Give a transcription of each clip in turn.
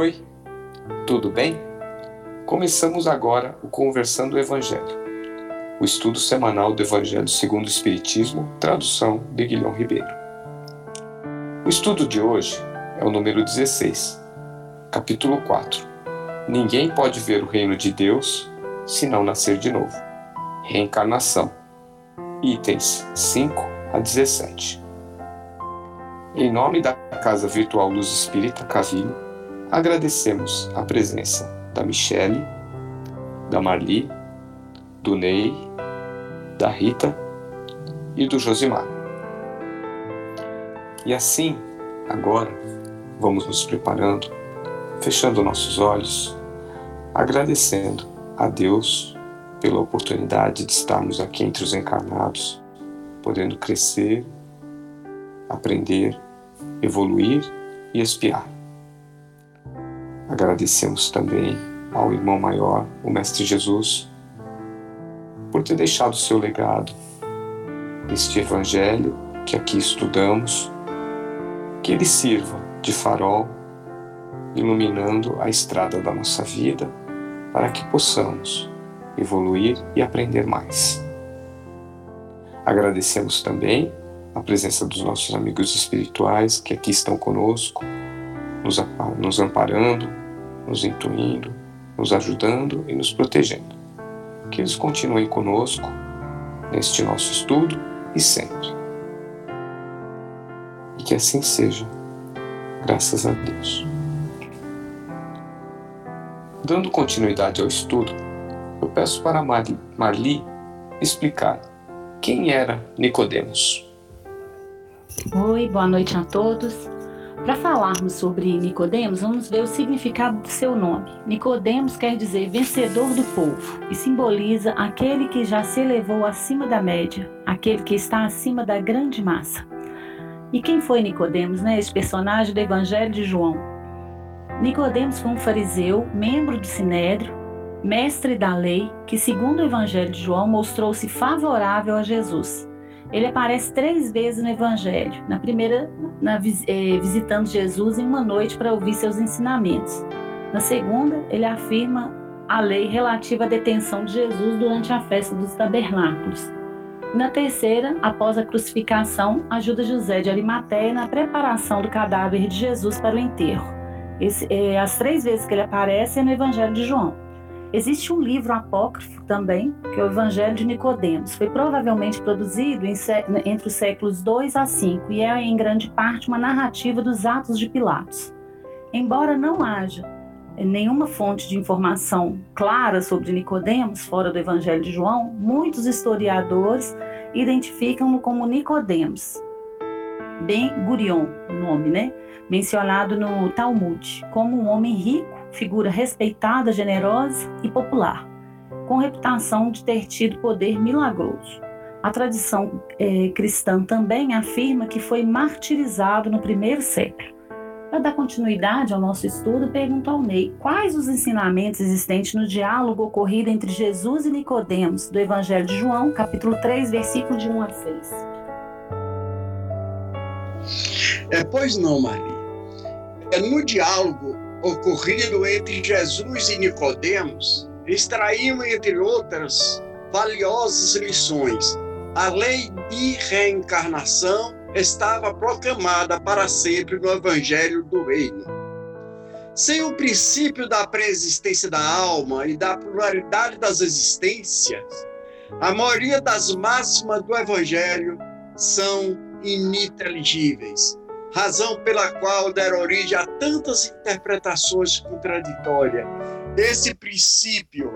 Oi, tudo bem? Começamos agora o Conversando o Evangelho, o estudo semanal do Evangelho segundo o Espiritismo, tradução de Guilhom Ribeiro. O estudo de hoje é o número 16, capítulo 4. Ninguém pode ver o reino de Deus se não nascer de novo. Reencarnação. Itens 5 a 17. Em nome da Casa Virtual Luz Espírita Cavilho, Agradecemos a presença da Michele, da Marli, do Ney, da Rita e do Josimar. E assim, agora, vamos nos preparando, fechando nossos olhos, agradecendo a Deus pela oportunidade de estarmos aqui entre os encarnados, podendo crescer, aprender, evoluir e espiar. Agradecemos também ao irmão maior, o Mestre Jesus, por ter deixado o seu legado, este Evangelho que aqui estudamos, que ele sirva de farol, iluminando a estrada da nossa vida, para que possamos evoluir e aprender mais. Agradecemos também a presença dos nossos amigos espirituais que aqui estão conosco, nos amparando, nos intuindo, nos ajudando e nos protegendo. Que eles continuem conosco neste nosso estudo e sempre. E que assim seja, graças a Deus. Dando continuidade ao estudo, eu peço para Marli explicar quem era Nicodemos. Oi, boa noite a todos. Para falarmos sobre Nicodemos, vamos ver o significado do seu nome. Nicodemos quer dizer vencedor do povo e simboliza aquele que já se elevou acima da média, aquele que está acima da grande massa. E quem foi Nicodemos, né? Esse personagem do Evangelho de João. Nicodemos foi um fariseu, membro do Sinédrio, mestre da lei, que segundo o Evangelho de João mostrou-se favorável a Jesus ele aparece três vezes no Evangelho. Na primeira, na, é, visitando Jesus em uma noite para ouvir seus ensinamentos. Na segunda, ele afirma a lei relativa à detenção de Jesus durante a festa dos tabernáculos. Na terceira, após a crucificação, ajuda José de Arimateia na preparação do cadáver de Jesus para o enterro. Esse, é, as três vezes que ele aparece é no Evangelho de João. Existe um livro apócrifo também, que é o Evangelho de Nicodemos. Foi provavelmente produzido em, entre os séculos 2 a 5 e é em grande parte uma narrativa dos Atos de Pilatos. Embora não haja nenhuma fonte de informação clara sobre Nicodemos fora do Evangelho de João, muitos historiadores identificam-no como Nicodemos. Ben Gurion, o nome, né? Mencionado no Talmud, como um homem rico figura respeitada, generosa e popular, com reputação de ter tido poder milagroso. A tradição é, cristã também afirma que foi martirizado no primeiro século. Para dar continuidade ao nosso estudo, pergunto ao Ney quais os ensinamentos existentes no diálogo ocorrido entre Jesus e Nicodemos do Evangelho de João, capítulo 3, versículo de 1 a 6. É, pois não, Maria. É no diálogo ocorrido entre Jesus e Nicodemos, extraímos, entre outras, valiosas lições. A lei de reencarnação estava proclamada para sempre no Evangelho do Reino. Sem o princípio da preexistência da alma e da pluralidade das existências, a maioria das máximas do Evangelho são ininteligíveis razão pela qual deram origem a tantas interpretações contraditórias. Esse princípio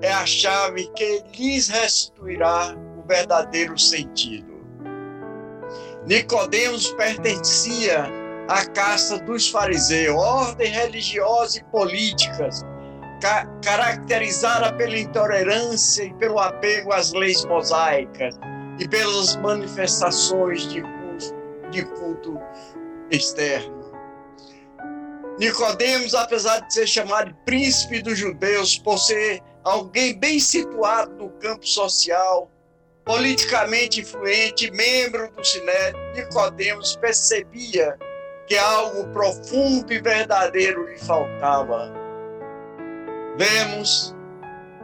é a chave que lhes restituirá o verdadeiro sentido. Nicodemos pertencia à casta dos fariseus, ordem religiosa e política, ca caracterizada pela intolerância e pelo apego às leis mosaicas e pelas manifestações de de culto externo. Nicodemos, apesar de ser chamado príncipe dos judeus por ser alguém bem situado no campo social, politicamente influente, membro do Sinédrio, Nicodemos percebia que algo profundo e verdadeiro lhe faltava. Vemos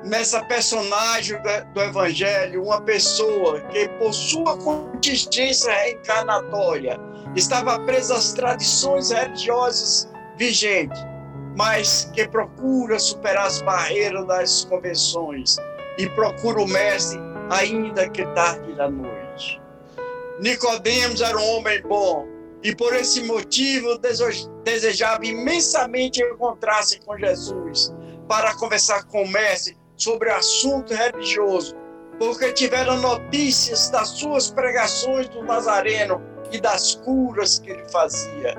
nessa personagem do Evangelho uma pessoa que, por sua contingência reencarnatória, estava presa às tradições religiosas vigentes, mas que procura superar as barreiras das convenções e procura o Mestre ainda que tarde da noite. Nicodemos era um homem bom e por esse motivo desejava imensamente encontrar-se com Jesus para conversar com o Mestre sobre assunto religioso, porque tiveram notícias das suas pregações do Nazareno e das curas que ele fazia.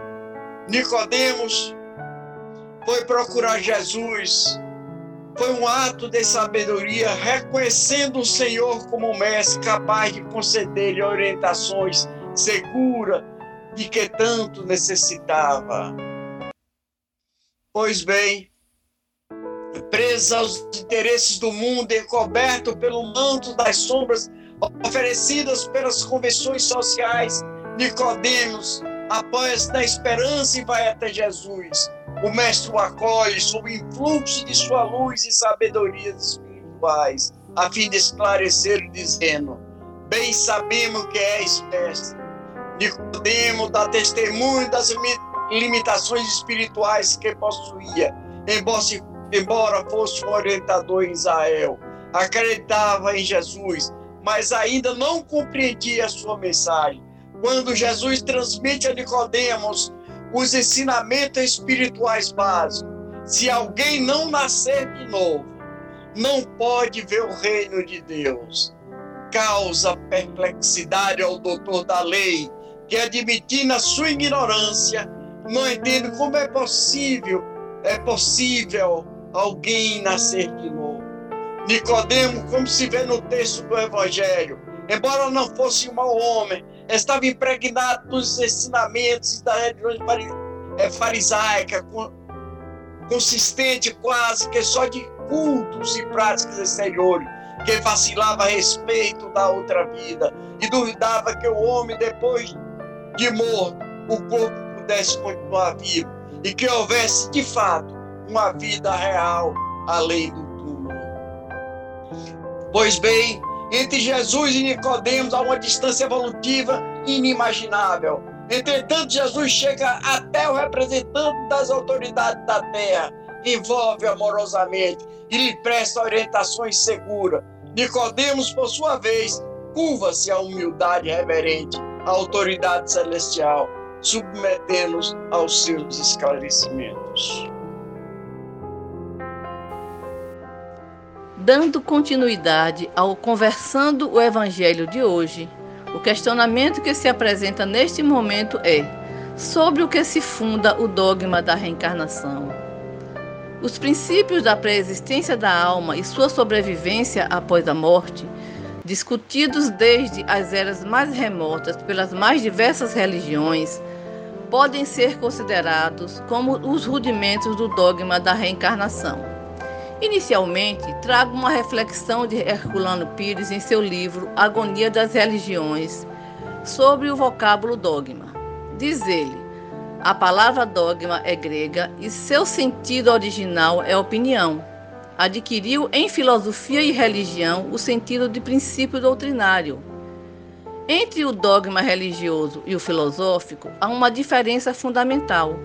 Nicodemos foi procurar Jesus. Foi um ato de sabedoria, reconhecendo o Senhor como mestre capaz de conceder-lhe orientações seguras de que tanto necessitava. Pois bem, presa aos interesses do mundo e coberto pelo manto das sombras oferecidas pelas convenções sociais, Nicodemos apoia-se na esperança e vai até Jesus. O mestre o acolhe sob o influxo de sua luz e sabedoria espirituais, a fim de esclarecer, dizendo: Bem sabemos que és mestre. Nicodemo dá testemunho das limitações espirituais que possuía, embora embora fosse um orientador em Israel, acreditava em Jesus, mas ainda não compreendia a sua mensagem. Quando Jesus transmite a Nicodemos os ensinamentos espirituais básicos, se alguém não nascer de novo, não pode ver o reino de Deus. Causa perplexidade ao doutor da lei, que admitindo a sua ignorância, não entende como é possível, é possível alguém nascer de novo. Nicodemo, como se vê no texto do Evangelho, embora não fosse um mau homem, estava impregnado dos ensinamentos da religião é, farisaica, consistente quase que só de cultos e práticas exteriores, que vacilava a respeito da outra vida e duvidava que o homem, depois de morto, o corpo pudesse continuar vivo e que houvesse, de fato, uma vida real além do túmulo. Pois bem, entre Jesus e Nicodemos há uma distância evolutiva inimaginável. Entretanto, Jesus chega até o representante das autoridades da terra, envolve amorosamente e lhe presta orientações seguras. Nicodemos, por sua vez, curva-se à humildade reverente, à autoridade celestial, submetendo-os aos seus esclarecimentos. Dando continuidade ao Conversando o Evangelho de hoje, o questionamento que se apresenta neste momento é: sobre o que se funda o dogma da reencarnação? Os princípios da preexistência da alma e sua sobrevivência após a morte, discutidos desde as eras mais remotas pelas mais diversas religiões, podem ser considerados como os rudimentos do dogma da reencarnação. Inicialmente, trago uma reflexão de Herculano Pires em seu livro Agonia das Religiões sobre o vocábulo dogma. Diz ele: a palavra dogma é grega e seu sentido original é opinião. Adquiriu em filosofia e religião o sentido de princípio doutrinário. Entre o dogma religioso e o filosófico há uma diferença fundamental.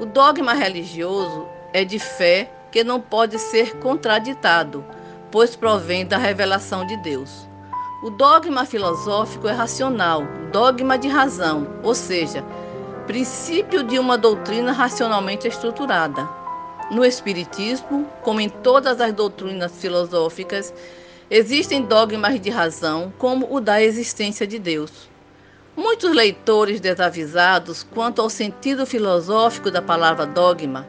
O dogma religioso é de fé que não pode ser contraditado, pois provém da revelação de Deus. O dogma filosófico é racional, dogma de razão, ou seja, princípio de uma doutrina racionalmente estruturada. No Espiritismo, como em todas as doutrinas filosóficas, existem dogmas de razão, como o da existência de Deus. Muitos leitores desavisados quanto ao sentido filosófico da palavra dogma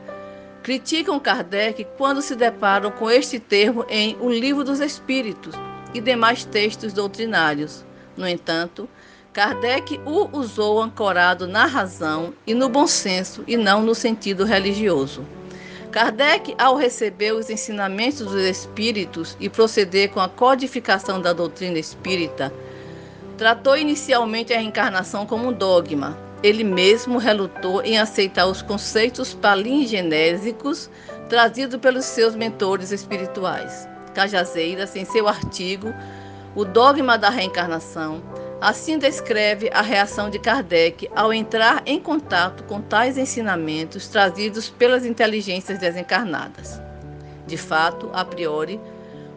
criticam Kardec quando se deparam com este termo em O Livro dos Espíritos e demais textos doutrinários. No entanto, Kardec o usou ancorado na razão e no bom senso e não no sentido religioso. Kardec, ao receber os ensinamentos dos espíritos e proceder com a codificação da doutrina espírita, tratou inicialmente a reencarnação como um dogma, ele mesmo relutou em aceitar os conceitos palingenésicos trazidos pelos seus mentores espirituais. Cajazeiras, em seu artigo O Dogma da Reencarnação, assim descreve a reação de Kardec ao entrar em contato com tais ensinamentos trazidos pelas inteligências desencarnadas. De fato, a priori,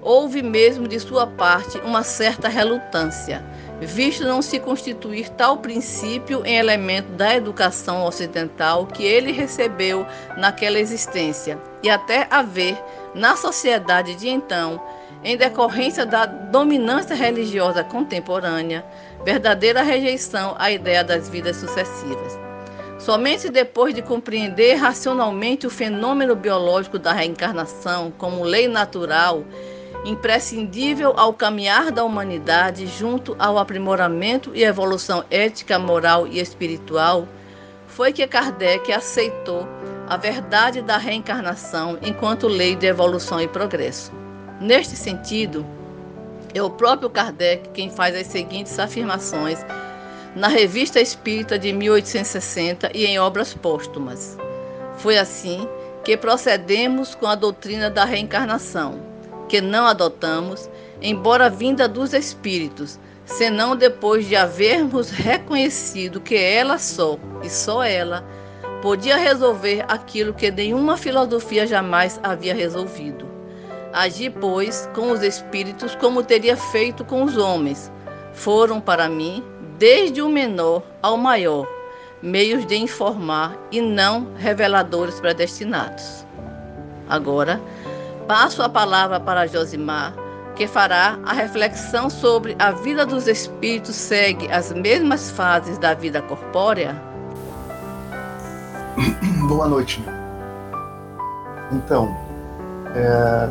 houve mesmo de sua parte uma certa relutância visto não se constituir tal princípio em elemento da educação ocidental que ele recebeu naquela existência, e até haver, na sociedade de então, em decorrência da dominância religiosa contemporânea, verdadeira rejeição à ideia das vidas sucessivas. Somente depois de compreender racionalmente o fenômeno biológico da reencarnação como lei natural imprescindível ao caminhar da humanidade junto ao aprimoramento e evolução ética, moral e espiritual, foi que Kardec aceitou a verdade da reencarnação enquanto lei de evolução e progresso. Neste sentido, é o próprio Kardec quem faz as seguintes afirmações na Revista Espírita de 1860 e em obras póstumas. Foi assim que procedemos com a doutrina da reencarnação que não adotamos, embora vinda dos Espíritos, senão depois de havermos reconhecido que ela só, e só ela, podia resolver aquilo que nenhuma filosofia jamais havia resolvido. Agi, pois, com os espíritos como teria feito com os homens. Foram para mim, desde o menor ao maior, meios de informar e não reveladores predestinados. Agora, Passo a palavra para Josimar, que fará a reflexão sobre a vida dos espíritos segue as mesmas fases da vida corpórea? Boa noite. Então, é,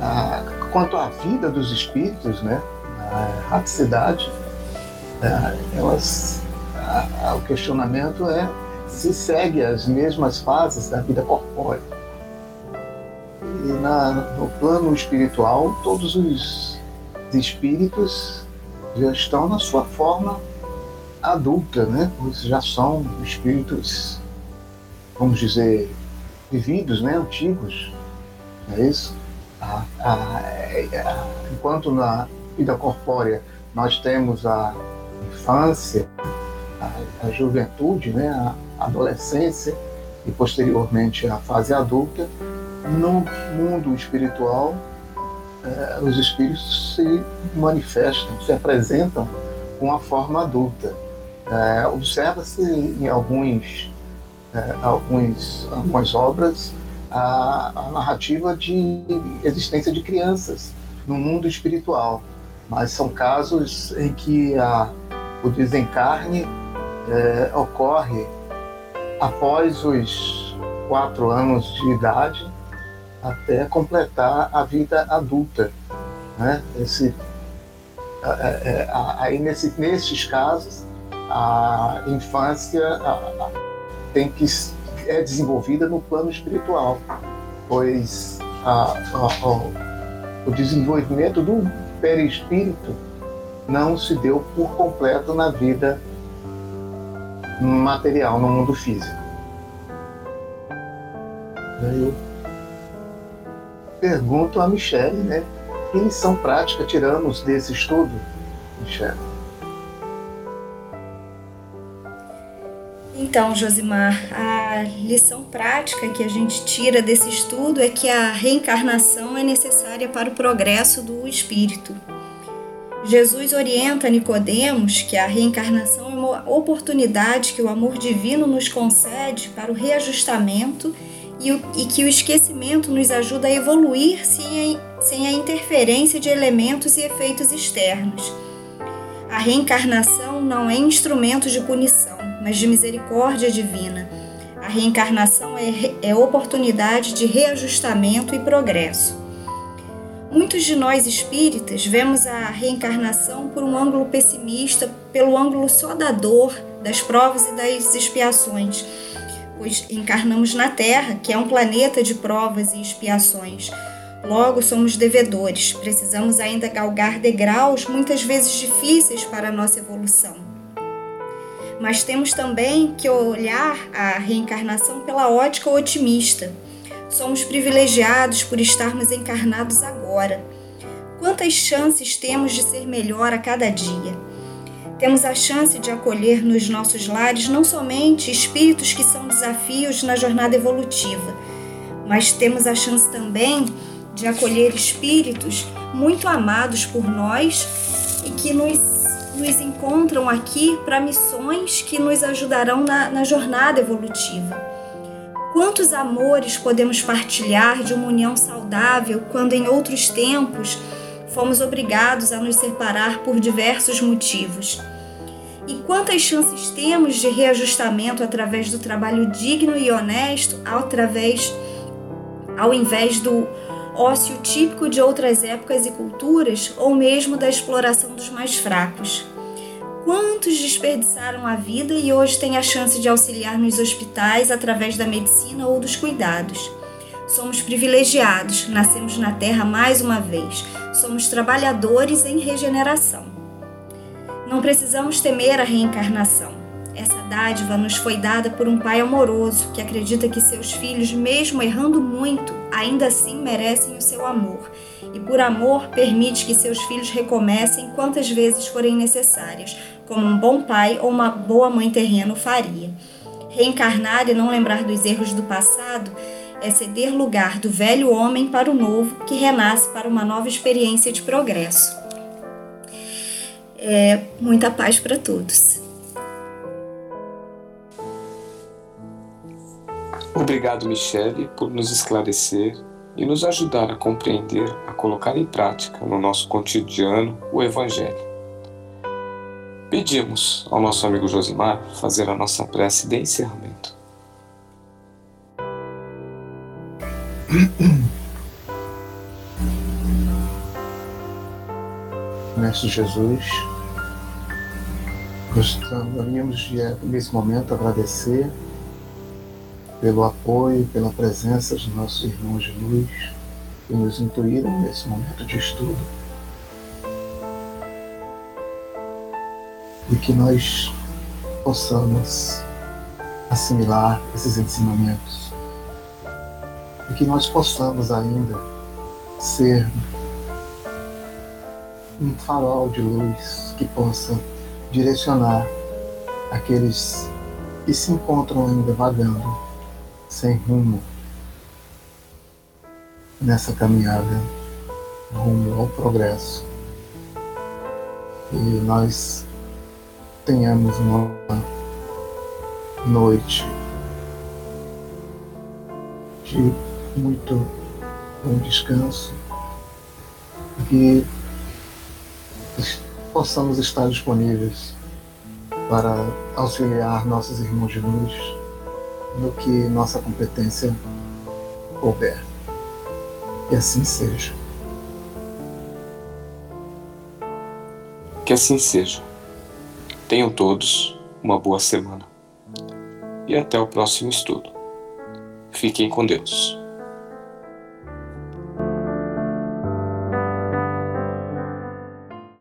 a, quanto à vida dos espíritos, né, a raticidade, é, elas, a, a, o questionamento é se segue as mesmas fases da vida corpórea. E na, no plano espiritual, todos os espíritos já estão na sua forma adulta, né? Eles já são espíritos, vamos dizer, vividos, né? Antigos. É isso? A, a, a, enquanto na vida corpórea nós temos a infância, a, juventude, né? a adolescência e posteriormente a fase adulta, no mundo espiritual, é, os espíritos se manifestam, se apresentam com a forma adulta. É, Observa-se em alguns, é, alguns, algumas obras a, a, narrativa de existência de crianças no mundo espiritual, mas são casos em que a, o desencarne ocorre após os quatro anos de idade até completar a vida adulta. Né? Esse, aí nesse, nesses casos a infância tem que é desenvolvida no plano espiritual, pois a, a, o desenvolvimento do perispírito não se deu por completo na vida material, no mundo físico. Eu pergunto a Michelle, né? Que lição prática tiramos desse estudo, Michelle? Então, Josimar, a lição prática que a gente tira desse estudo é que a reencarnação é necessária para o progresso do espírito. Jesus orienta Nicodemos que a reencarnação é uma oportunidade que o amor divino nos concede para o reajustamento e, o, e que o esquecimento nos ajuda a evoluir sem a, sem a interferência de elementos e efeitos externos. A reencarnação não é instrumento de punição, mas de misericórdia divina. A reencarnação é, é oportunidade de reajustamento e progresso. Muitos de nós espíritas vemos a reencarnação por um ângulo pessimista, pelo ângulo só da dor, das provas e das expiações pois encarnamos na Terra, que é um planeta de provas e expiações. Logo, somos devedores, precisamos ainda galgar degraus muitas vezes difíceis para a nossa evolução. mas temos também que olhar a reencarnação pela ótica otimista. Somos privilegiados por estarmos encarnados agora. Quantas chances temos de ser melhor a cada dia? Temos a chance de acolher nos nossos lares não somente espíritos que são desafios na jornada evolutiva, mas temos a chance também de acolher espíritos muito amados por nós e que nos, nos encontram aqui para missões que nos ajudarão na, na jornada evolutiva. Quantos amores podemos partilhar de uma união saudável quando em outros tempos fomos obrigados a nos separar por diversos motivos? E quantas chances temos de reajustamento através do trabalho digno e honesto, através, ao invés do ócio típico de outras épocas e culturas, ou mesmo da exploração dos mais fracos? Quantos desperdiçaram a vida e hoje têm a chance de auxiliar nos hospitais através da medicina ou dos cuidados? Somos privilegiados, nascemos na Terra mais uma vez, somos trabalhadores em regeneração. Não precisamos temer a reencarnação. Essa dádiva nos foi dada por um pai amoroso que acredita que seus filhos, mesmo errando muito, ainda assim merecem o seu amor. E por amor, permite que seus filhos recomecem quantas vezes forem necessárias, como um bom pai ou uma boa mãe terreno faria. Reencarnar e não lembrar dos erros do passado é ceder lugar do velho homem para o novo que renasce para uma nova experiência de progresso. É, muita paz para todos. Obrigado, Michele, por nos esclarecer e nos ajudar a compreender, a colocar em prática no nosso cotidiano o Evangelho. Pedimos ao nosso amigo Josimar fazer a nossa prece de encerramento. Mestre Jesus, gostaríamos de, nesse momento, agradecer pelo apoio, pela presença dos nossos irmãos de luz que nos intuíram nesse momento de estudo. E que nós possamos assimilar esses ensinamentos. E que nós possamos ainda ser um farol de luz que possa direcionar aqueles que se encontram ainda vagando, sem rumo, nessa caminhada rumo ao progresso. E nós tenhamos uma noite de muito bom descanso, que possamos estar disponíveis para auxiliar nossos irmãos de luz no que nossa competência couber. E assim seja. Que assim seja. Tenham todos uma boa semana. E até o próximo estudo. Fiquem com Deus.